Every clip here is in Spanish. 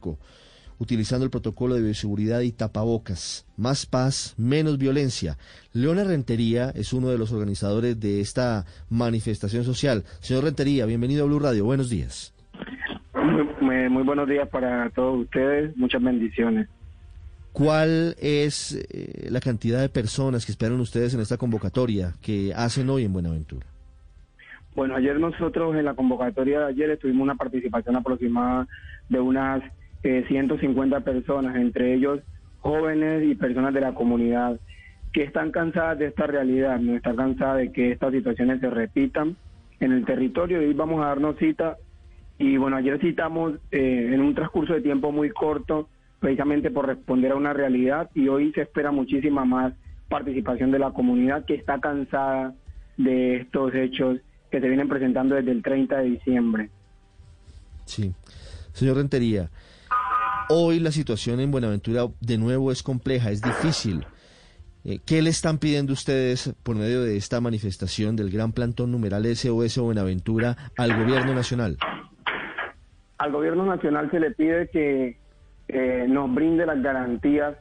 México, utilizando el protocolo de bioseguridad y tapabocas. Más paz, menos violencia. Leona Rentería es uno de los organizadores de esta manifestación social. Señor Rentería, bienvenido a Blue Radio. Buenos días. Muy, buenos días para todos ustedes. Muchas bendiciones. ¿Cuál es eh, la cantidad de personas que esperan ustedes en esta convocatoria que hacen hoy en Buenaventura? Bueno, ayer nosotros en la convocatoria de ayer tuvimos una participación aproximada de unas 150 eh, personas, entre ellos jóvenes y personas de la comunidad, que están cansadas de esta realidad, no están cansadas de que estas situaciones se repitan en el territorio y hoy vamos a darnos cita. Y bueno, ayer citamos eh, en un transcurso de tiempo muy corto, precisamente por responder a una realidad y hoy se espera muchísima más participación de la comunidad que está cansada de estos hechos que se vienen presentando desde el 30 de diciembre. Sí. Señor Rentería, Hoy la situación en Buenaventura de nuevo es compleja, es difícil. Eh, ¿Qué le están pidiendo ustedes por medio de esta manifestación del gran plantón numeral SOS Buenaventura al gobierno nacional? Al gobierno nacional se le pide que eh, nos brinde las garantías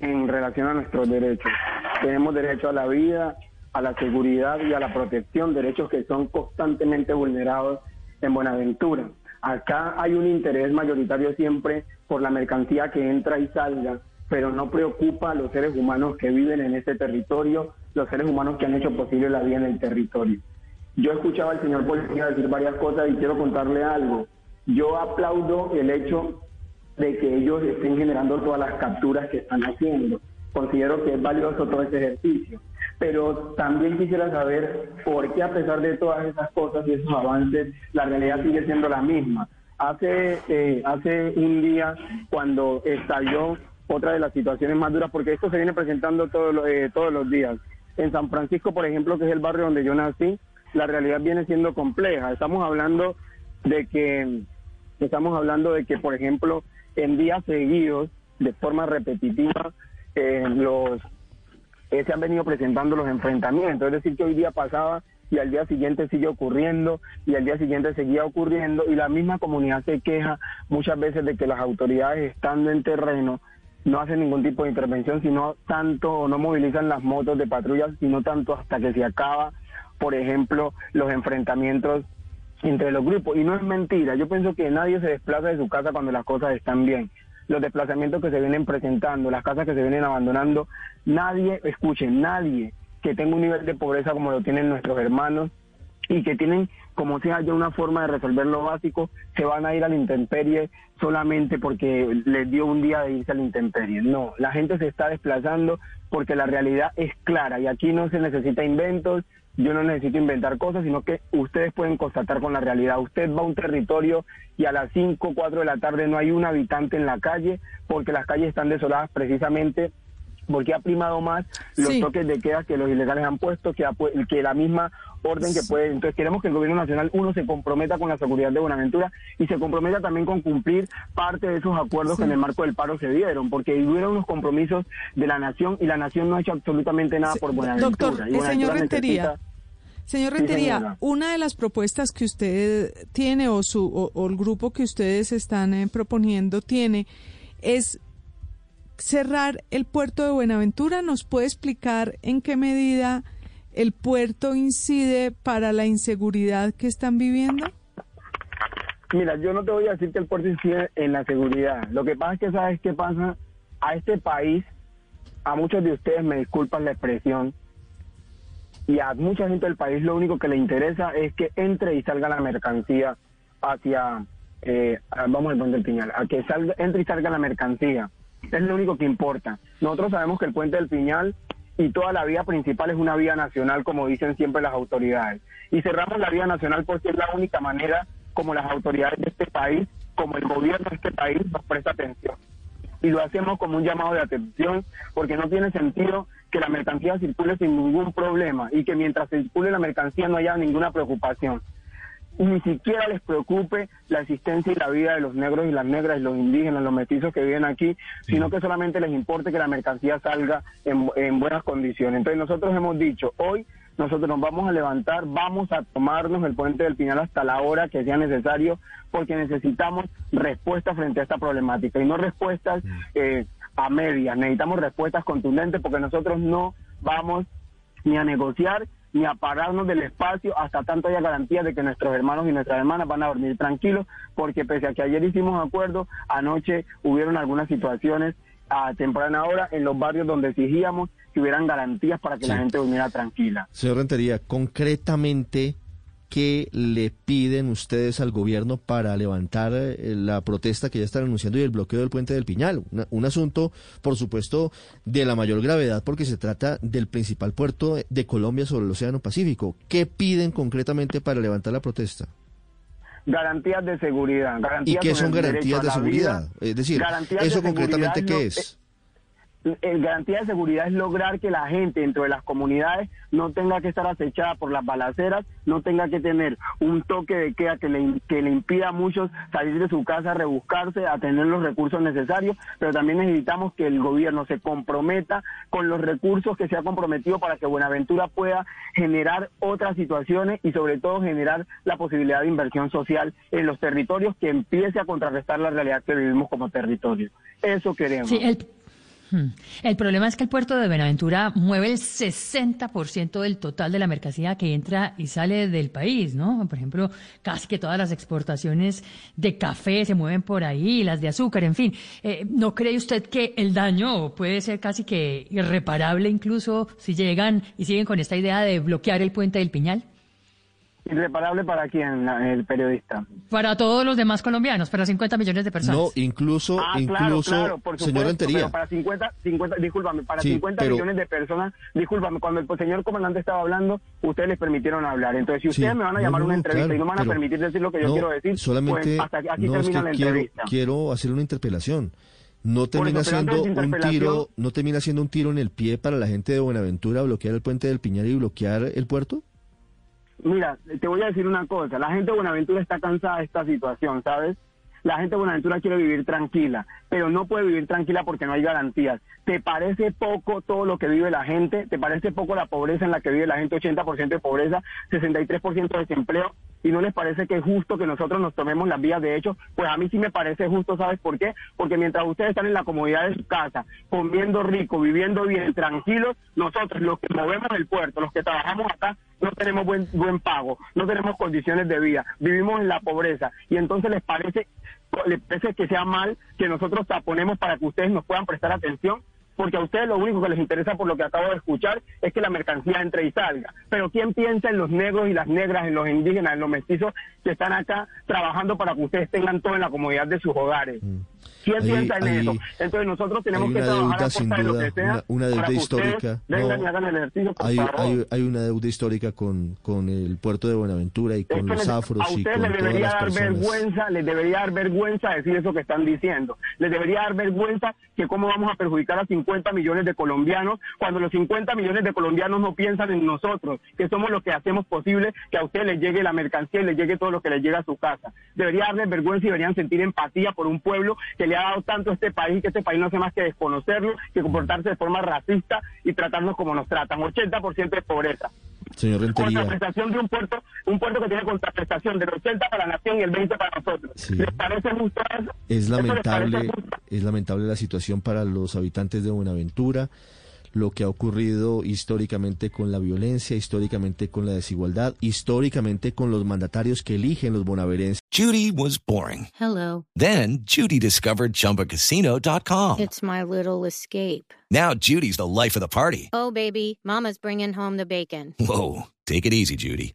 en relación a nuestros derechos. Tenemos derecho a la vida, a la seguridad y a la protección, derechos que son constantemente vulnerados en Buenaventura. Acá hay un interés mayoritario siempre por la mercancía que entra y salga, pero no preocupa a los seres humanos que viven en ese territorio, los seres humanos que han hecho posible la vida en el territorio. Yo escuchaba al señor policía decir varias cosas y quiero contarle algo. Yo aplaudo el hecho de que ellos estén generando todas las capturas que están haciendo. Considero que es valioso todo ese ejercicio pero también quisiera saber por qué a pesar de todas esas cosas y esos avances, la realidad sigue siendo la misma. Hace, eh, hace un día, cuando estalló otra de las situaciones más duras, porque esto se viene presentando todos eh, todos los días. En San Francisco, por ejemplo, que es el barrio donde yo nací, la realidad viene siendo compleja. Estamos hablando de que, estamos hablando de que, por ejemplo, en días seguidos, de forma repetitiva, los eh, se han venido presentando los enfrentamientos. Es decir, que hoy día pasaba y al día siguiente sigue ocurriendo y al día siguiente seguía ocurriendo y la misma comunidad se queja muchas veces de que las autoridades estando en terreno no hacen ningún tipo de intervención, sino tanto no movilizan las motos de patrullas, sino tanto hasta que se acaba, por ejemplo, los enfrentamientos entre los grupos. Y no es mentira, yo pienso que nadie se desplaza de su casa cuando las cosas están bien los desplazamientos que se vienen presentando, las casas que se vienen abandonando, nadie, escuchen, nadie que tenga un nivel de pobreza como lo tienen nuestros hermanos y que tienen como sea ya una forma de resolver lo básico, se van a ir a la intemperie solamente porque les dio un día de irse a la intemperie. No, la gente se está desplazando porque la realidad es clara y aquí no se necesita inventos, yo no necesito inventar cosas, sino que ustedes pueden constatar con la realidad. Usted va a un territorio y a las 5, 4 de la tarde no hay un habitante en la calle porque las calles están desoladas precisamente porque ha primado más los toques de queda que los ilegales han puesto que, que la misma orden que puede. Entonces queremos que el gobierno nacional, uno, se comprometa con la seguridad de Buenaventura y se comprometa también con cumplir parte de esos acuerdos que en el marco del paro se dieron, porque hubieron unos compromisos de la nación y la nación no ha hecho absolutamente nada por Buenaventura. Doctor, y señor Rentería. Señor Rentería, una de las propuestas que usted tiene o, su, o, el grupo que ustedes están eh, proponiendo tiene es cerrar el puerto de Buenaventura. ¿Nos puede explicar en qué medida el puerto incide para la inseguridad que están viviendo? Mira, yo no te voy a decir que el puerto incide en la seguridad. Lo que pasa es que sabes qué pasa a este país, a muchos de ustedes me disculpan la expresión, y a mucha gente del país lo único que le interesa es que entre y salga la mercancía hacia, eh, vamos al puente del Piñal, a que salga, entre y salga la mercancía. Es lo único que importa. Nosotros sabemos que el puente del Piñal y toda la vía principal es una vía nacional, como dicen siempre las autoridades. Y cerramos la vía nacional porque es la única manera como las autoridades de este país, como el gobierno de este país nos presta atención y lo hacemos como un llamado de atención porque no tiene sentido que la mercancía circule sin ningún problema y que mientras circule la mercancía no haya ninguna preocupación. Ni siquiera les preocupe la existencia y la vida de los negros y las negras y los indígenas, los mestizos que viven aquí, sino que solamente les importe que la mercancía salga en, en buenas condiciones. Entonces nosotros hemos dicho, hoy nosotros nos vamos a levantar, vamos a tomarnos el puente del Pinal hasta la hora que sea necesario, porque necesitamos respuestas frente a esta problemática y no respuestas eh, a medias, necesitamos respuestas contundentes porque nosotros no vamos ni a negociar ni a pararnos del espacio hasta tanto haya garantía de que nuestros hermanos y nuestras hermanas van a dormir tranquilos, porque pese a que ayer hicimos acuerdo, anoche hubieron algunas situaciones a temprana hora en los barrios donde exigíamos que hubieran garantías para que la gente durmiera tranquila. Señor Rentería, concretamente, ¿qué le piden ustedes al gobierno para levantar eh, la protesta que ya están anunciando y el bloqueo del puente del Piñal? un asunto, por supuesto, de la mayor gravedad porque se trata del principal puerto de Colombia sobre el Océano Pacífico. ¿Qué piden concretamente para levantar la protesta? Garantías de seguridad. ¿Y qué son garantías de seguridad? es decir, ¿eso concretamente qué es? El garantía de seguridad es lograr que la gente dentro de las comunidades no tenga que estar acechada por las balaceras, no tenga que tener un toque de queda que le, que le impida a muchos salir de su casa, rebuscarse, a tener los recursos necesarios, pero también necesitamos que el gobierno se comprometa con los recursos que se ha comprometido para que Buenaventura pueda generar otras situaciones y sobre todo generar la posibilidad de inversión social en los territorios que empiece a contrarrestar la realidad que vivimos como territorio. Eso queremos. El problema es que el puerto de Buenaventura mueve el 60% del total de la mercancía que entra y sale del país, ¿no? Por ejemplo, casi que todas las exportaciones de café se mueven por ahí, las de azúcar, en fin. Eh, ¿No cree usted que el daño puede ser casi que irreparable incluso si llegan y siguen con esta idea de bloquear el puente del Piñal? ¿Irreparable para quién, el periodista? Para todos los demás colombianos, para 50 millones de personas. No, incluso, ah, incluso, claro, por señor Rentería. para 50, 50, discúlpame, para 50 millones de personas, discúlpame, cuando el señor comandante estaba hablando, ustedes les permitieron hablar. Entonces, si ustedes me van a llamar a una entrevista y no me van a permitir decir lo que yo quiero decir, solamente, pues hasta aquí termina la quiero, entrevista. Quiero hacer una interpelación. No termina siendo un tiro, no termina siendo un tiro en el pie para la gente de Buenaventura bloquear el puente del Piñar y bloquear el puerto. Mira, te voy a decir una cosa, la gente de Buenaventura está cansada de esta situación, ¿sabes? La gente de Buenaventura quiere vivir tranquila, pero no puede vivir tranquila porque no hay garantías. ¿Te parece poco todo lo que vive la gente? ¿Te parece poco la pobreza en la que vive la gente? 80% de pobreza, 63% de desempleo. ¿Y no les parece que es justo que nosotros nos tomemos las vías de hecho? Pues a mí sí me parece justo, ¿sabes por qué? Porque mientras ustedes están en la comodidad de su casa, comiendo rico, viviendo bien, tranquilos, nosotros los que movemos el puerto, los que trabajamos acá, no tenemos buen, buen pago, no tenemos condiciones de vida, vivimos en la pobreza. Y entonces les parece, les parece que sea mal que nosotros taponemos para que ustedes nos puedan prestar atención porque a ustedes lo único que les interesa por lo que acabo de escuchar es que la mercancía entre y salga. Pero ¿quién piensa en los negros y las negras, en los indígenas, en los mestizos que están acá trabajando para que ustedes tengan todo en la comodidad de sus hogares? Mm. ¿Quién piensa en eso? Entonces nosotros tenemos que trabajar a sin duda, lo que sea una, deuda histórica. vengan y hagan el ejercicio, por hay, favor. Hay, hay, una deuda histórica con, con el puerto de Buenaventura y con los afros a y ustedes con les debería todas las dar personas. vergüenza, les debería dar vergüenza decir eso que están diciendo. Les debería dar vergüenza que cómo vamos a perjudicar a 50 millones de colombianos cuando los 50 millones de colombianos no piensan en nosotros, que somos los que hacemos posible que a ustedes les llegue la mercancía y les llegue todo lo que les llega a su casa. Debería darles vergüenza y deberían sentir empatía por un pueblo que le ha dado tanto a este país, que este país no hace más que desconocerlo, que comportarse de forma racista y tratarnos como nos tratan. 80% de pobreza. Señor Rentería. Contraprestación de un puerto, un puerto que tiene contraprestación del 80 para la nación y el 20 para nosotros. Sí. ¿Les parece justo eso? Es ¿Eso les lamentable, parece justo? es lamentable la situación para los habitantes de Buenaventura, lo que ha ocurrido históricamente con la violencia, históricamente con la desigualdad, históricamente con los mandatarios que eligen los bonaverenses. Judy was boring. Hello. Then Judy discovered ChumbaCasino.com. It's my little escape. Now Judy's the life of the party. Oh, baby, Mama's bringing home the bacon. Whoa, take it easy, Judy.